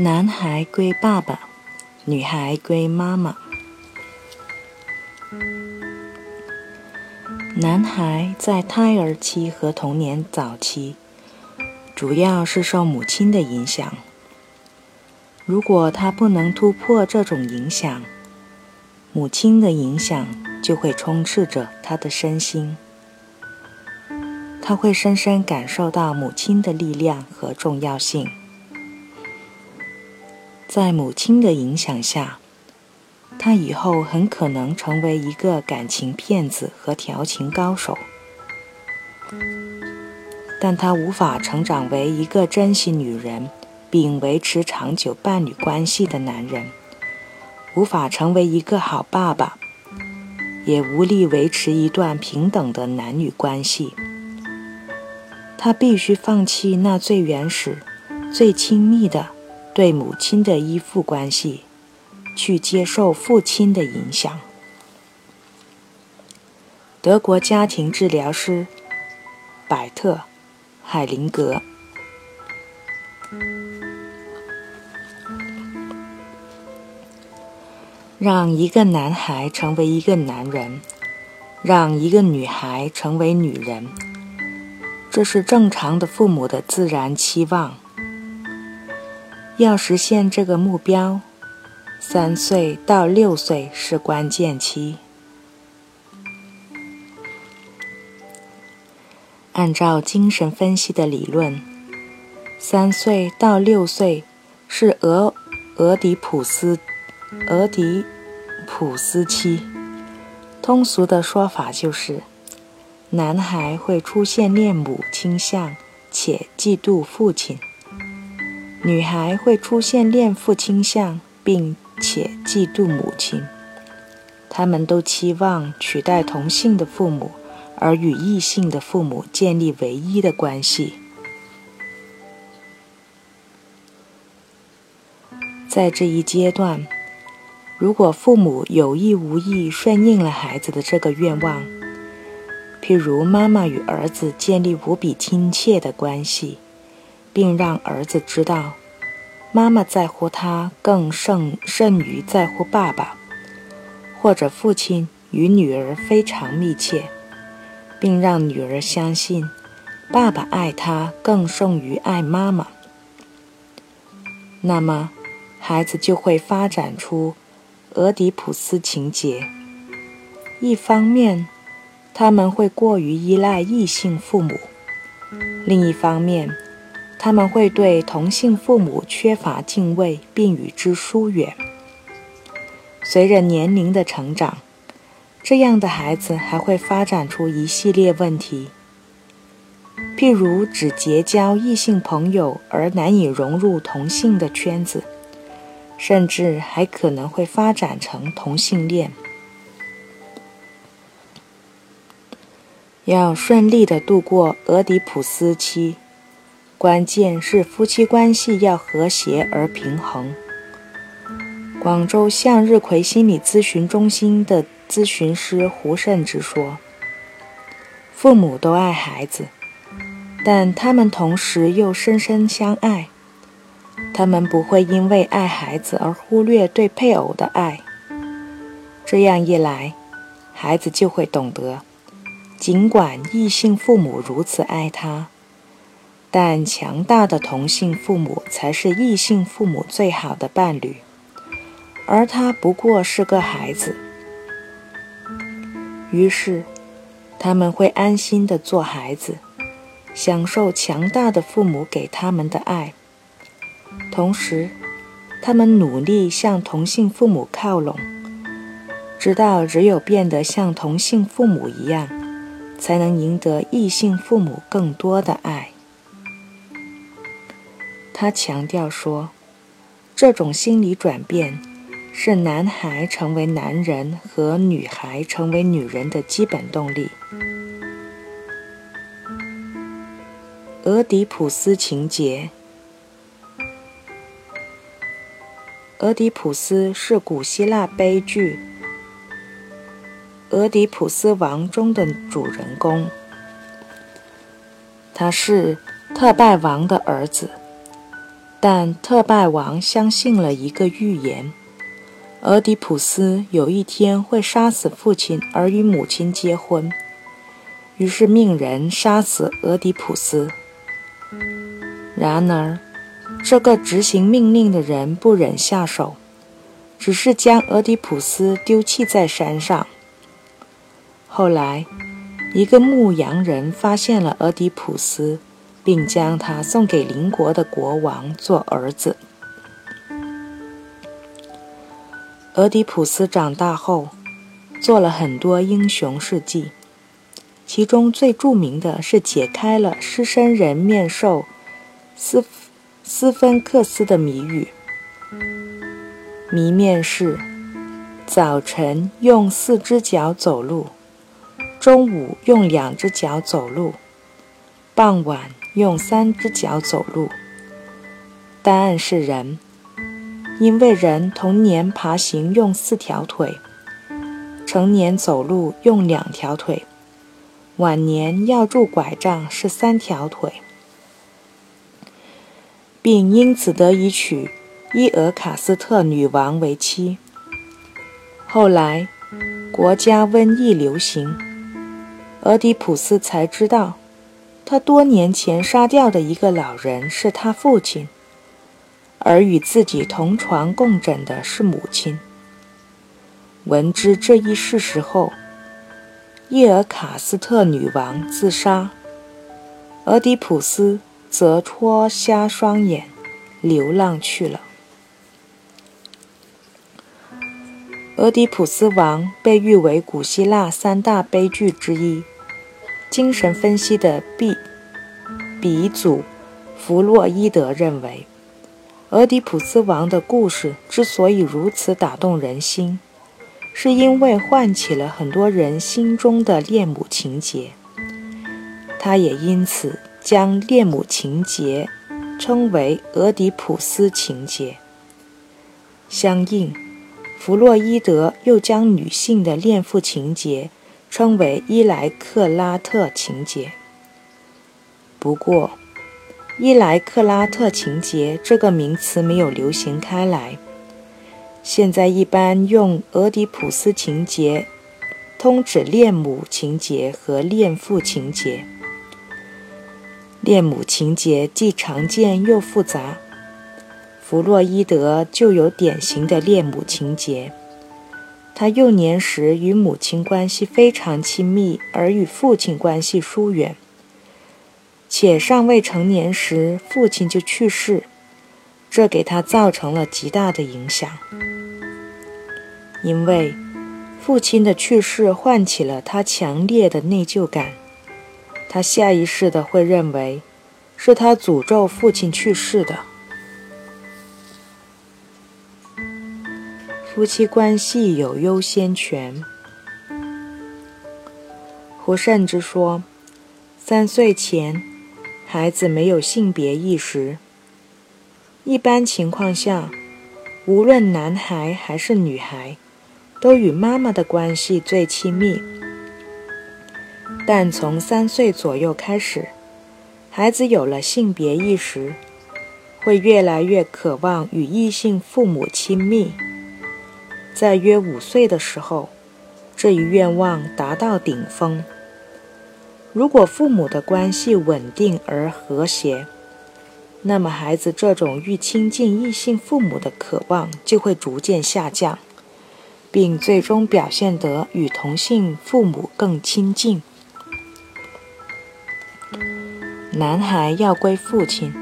男孩归爸爸，女孩归妈妈。男孩在胎儿期和童年早期，主要是受母亲的影响。如果他不能突破这种影响，母亲的影响就会充斥着他的身心。他会深深感受到母亲的力量和重要性。在母亲的影响下，他以后很可能成为一个感情骗子和调情高手，但他无法成长为一个珍惜女人并维持长久伴侣关系的男人，无法成为一个好爸爸，也无力维持一段平等的男女关系。他必须放弃那最原始、最亲密的。对母亲的依附关系，去接受父亲的影响。德国家庭治疗师百特·海灵格，让一个男孩成为一个男人，让一个女孩成为女人，这是正常的父母的自然期望。要实现这个目标，三岁到六岁是关键期。按照精神分析的理论，三岁到六岁是俄俄狄浦斯俄狄浦斯期。通俗的说法就是，男孩会出现恋母倾向，且嫉妒父亲。女孩会出现恋父倾向，并且嫉妒母亲。他们都期望取代同性的父母，而与异性的父母建立唯一的关系。在这一阶段，如果父母有意无意顺应了孩子的这个愿望，譬如妈妈与儿子建立无比亲切的关系。并让儿子知道，妈妈在乎他更胜胜于在乎爸爸，或者父亲与女儿非常密切，并让女儿相信，爸爸爱她更胜于爱妈妈。那么，孩子就会发展出俄狄浦斯情节。一方面，他们会过于依赖异性父母；另一方面，他们会对同性父母缺乏敬畏，并与之疏远。随着年龄的成长，这样的孩子还会发展出一系列问题，譬如只结交异性朋友而难以融入同性的圈子，甚至还可能会发展成同性恋。要顺利的度过俄狄浦斯期。关键是夫妻关系要和谐而平衡。广州向日葵心理咨询中心的咨询师胡胜之说：“父母都爱孩子，但他们同时又深深相爱。他们不会因为爱孩子而忽略对配偶的爱。这样一来，孩子就会懂得，尽管异性父母如此爱他。”但强大的同性父母才是异性父母最好的伴侣，而他不过是个孩子。于是，他们会安心的做孩子，享受强大的父母给他们的爱。同时，他们努力向同性父母靠拢，直到只有变得像同性父母一样，才能赢得异性父母更多的爱。他强调说，这种心理转变是男孩成为男人和女孩成为女人的基本动力。俄狄浦斯情节。俄狄浦斯是古希腊悲剧《俄狄浦斯王》中的主人公，他是特拜王的儿子。但特拜王相信了一个预言：俄狄浦斯有一天会杀死父亲而与母亲结婚，于是命人杀死俄狄浦斯。然而，这个执行命令的人不忍下手，只是将俄狄浦斯丢弃在山上。后来，一个牧羊人发现了俄狄浦斯。并将他送给邻国的国王做儿子。俄狄浦斯长大后，做了很多英雄事迹，其中最著名的是解开了狮身人面兽斯斯芬克斯的谜语。谜面是：早晨用四只脚走路，中午用两只脚走路，傍晚。用三只脚走路，答案是人，因为人童年爬行用四条腿，成年走路用两条腿，晚年要拄拐杖是三条腿，并因此得以娶伊俄卡斯特女王为妻。后来，国家瘟疫流行，俄狄浦斯才知道。他多年前杀掉的一个老人是他父亲，而与自己同床共枕的是母亲。闻知这一事实后，叶尔卡斯特女王自杀，俄狄浦斯则戳瞎双眼，流浪去了。俄狄浦斯王被誉为古希腊三大悲剧之一。精神分析的鼻鼻祖弗洛伊德认为，俄狄浦斯王的故事之所以如此打动人心，是因为唤起了很多人心中的恋母情结。他也因此将恋母情结称为俄狄浦斯情结。相应，弗洛伊德又将女性的恋父情结。称为伊莱克拉特情节。不过，伊莱克拉特情节这个名词没有流行开来。现在一般用俄狄浦斯情节，通指恋母情节和恋父情节。恋母情节既常见又复杂，弗洛伊德就有典型的恋母情节。他幼年时与母亲关系非常亲密，而与父亲关系疏远。且尚未成年时，父亲就去世，这给他造成了极大的影响。因为父亲的去世唤起了他强烈的内疚感，他下意识的会认为是他诅咒父亲去世的。夫妻关系有优先权。胡慎之说：“三岁前，孩子没有性别意识。一般情况下，无论男孩还是女孩，都与妈妈的关系最亲密。但从三岁左右开始，孩子有了性别意识，会越来越渴望与异性父母亲密。”在约五岁的时候，这一愿望达到顶峰。如果父母的关系稳定而和谐，那么孩子这种欲亲近异性父母的渴望就会逐渐下降，并最终表现得与同性父母更亲近。男孩要归父亲，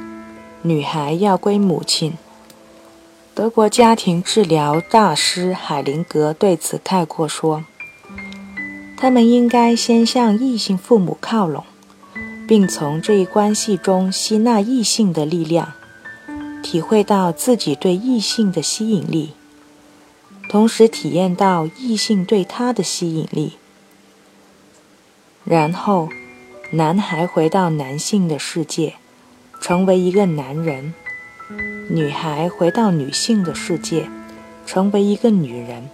女孩要归母亲。德国家庭治疗大师海灵格对此概括说：“他们应该先向异性父母靠拢，并从这一关系中吸纳异性的力量，体会到自己对异性的吸引力，同时体验到异性对他的吸引力。然后，男孩回到男性的世界，成为一个男人。”女孩回到女性的世界，成为一个女人。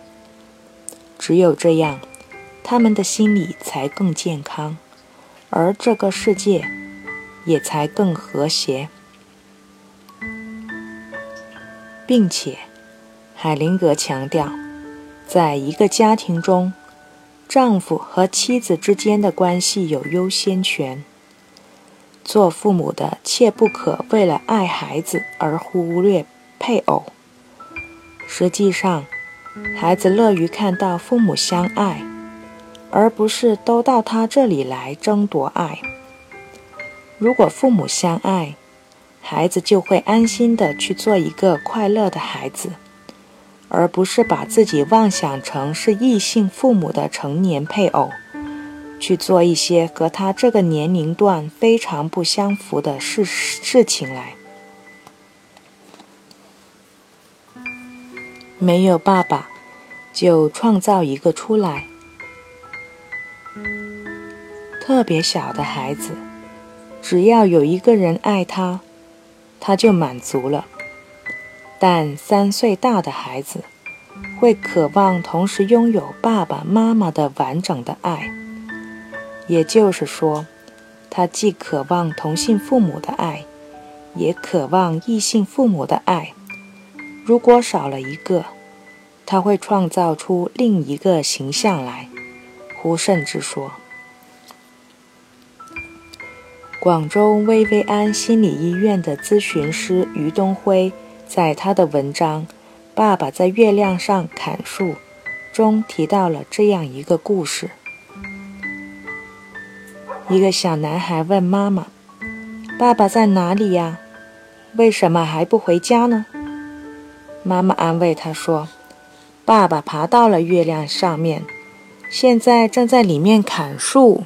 只有这样，他们的心理才更健康，而这个世界也才更和谐。并且，海灵格强调，在一个家庭中，丈夫和妻子之间的关系有优先权。做父母的切不可为了爱孩子而忽略配偶。实际上，孩子乐于看到父母相爱，而不是都到他这里来争夺爱。如果父母相爱，孩子就会安心的去做一个快乐的孩子，而不是把自己妄想成是异性父母的成年配偶。去做一些和他这个年龄段非常不相符的事事情来。没有爸爸，就创造一个出来。特别小的孩子，只要有一个人爱他，他就满足了。但三岁大的孩子，会渴望同时拥有爸爸妈妈的完整的爱。也就是说，他既渴望同性父母的爱，也渴望异性父母的爱。如果少了一个，他会创造出另一个形象来。胡慎之说。广州薇薇安心理医院的咨询师于东辉在他的文章《爸爸在月亮上砍树》中提到了这样一个故事。一个小男孩问妈妈：“爸爸在哪里呀？为什么还不回家呢？”妈妈安慰他说：“爸爸爬到了月亮上面，现在正在里面砍树。”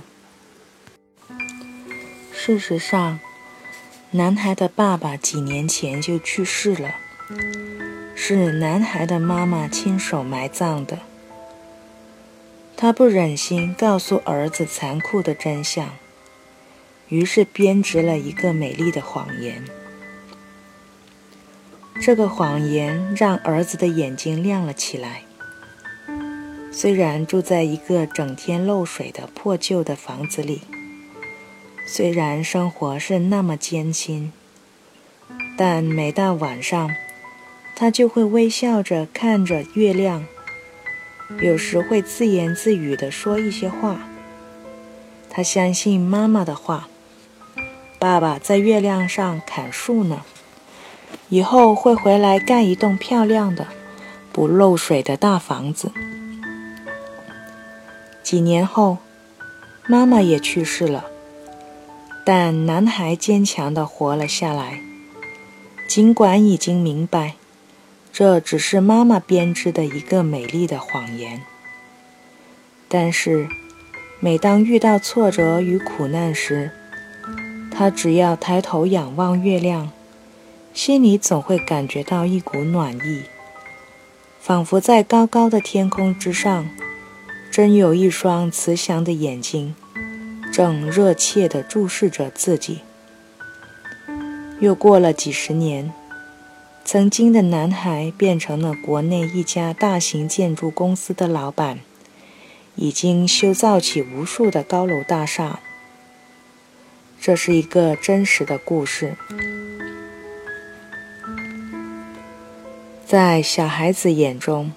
事实上，男孩的爸爸几年前就去世了，是男孩的妈妈亲手埋葬的。他不忍心告诉儿子残酷的真相，于是编织了一个美丽的谎言。这个谎言让儿子的眼睛亮了起来。虽然住在一个整天漏水的破旧的房子里，虽然生活是那么艰辛，但每到晚上，他就会微笑着看着月亮。有时会自言自语地说一些话。他相信妈妈的话：“爸爸在月亮上砍树呢，以后会回来盖一栋漂亮的、不漏水的大房子。”几年后，妈妈也去世了，但男孩坚强地活了下来，尽管已经明白。这只是妈妈编织的一个美丽的谎言。但是，每当遇到挫折与苦难时，他只要抬头仰望月亮，心里总会感觉到一股暖意，仿佛在高高的天空之上，真有一双慈祥的眼睛，正热切地注视着自己。又过了几十年。曾经的男孩变成了国内一家大型建筑公司的老板，已经修造起无数的高楼大厦。这是一个真实的故事。在小孩子眼中，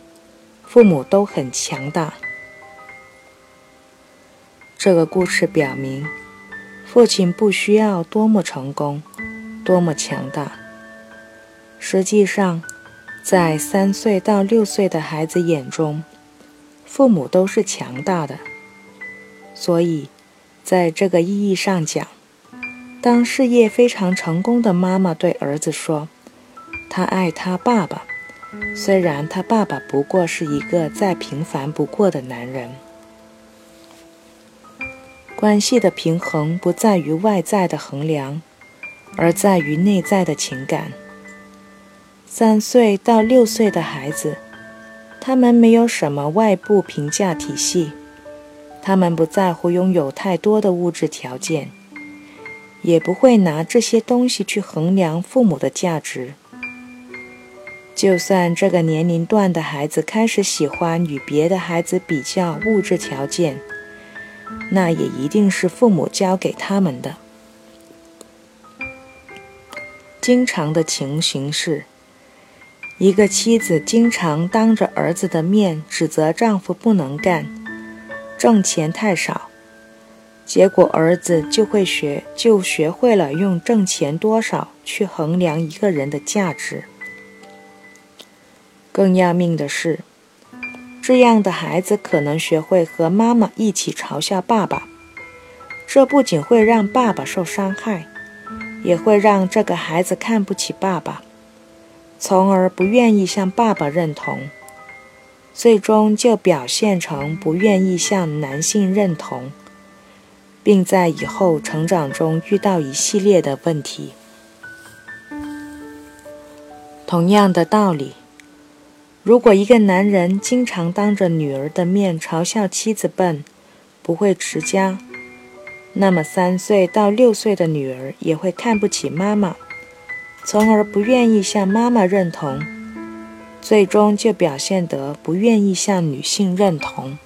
父母都很强大。这个故事表明，父亲不需要多么成功，多么强大。实际上，在三岁到六岁的孩子眼中，父母都是强大的。所以，在这个意义上讲，当事业非常成功的妈妈对儿子说：“他爱他爸爸，虽然他爸爸不过是一个再平凡不过的男人。”关系的平衡不在于外在的衡量，而在于内在的情感。三岁到六岁的孩子，他们没有什么外部评价体系，他们不在乎拥有太多的物质条件，也不会拿这些东西去衡量父母的价值。就算这个年龄段的孩子开始喜欢与别的孩子比较物质条件，那也一定是父母教给他们的。经常的情形是。一个妻子经常当着儿子的面指责丈夫不能干，挣钱太少，结果儿子就会学，就学会了用挣钱多少去衡量一个人的价值。更要命的是，这样的孩子可能学会和妈妈一起嘲笑爸爸，这不仅会让爸爸受伤害，也会让这个孩子看不起爸爸。从而不愿意向爸爸认同，最终就表现成不愿意向男性认同，并在以后成长中遇到一系列的问题。同样的道理，如果一个男人经常当着女儿的面嘲笑妻子笨、不会持家，那么三岁到六岁的女儿也会看不起妈妈。从而不愿意向妈妈认同，最终就表现得不愿意向女性认同。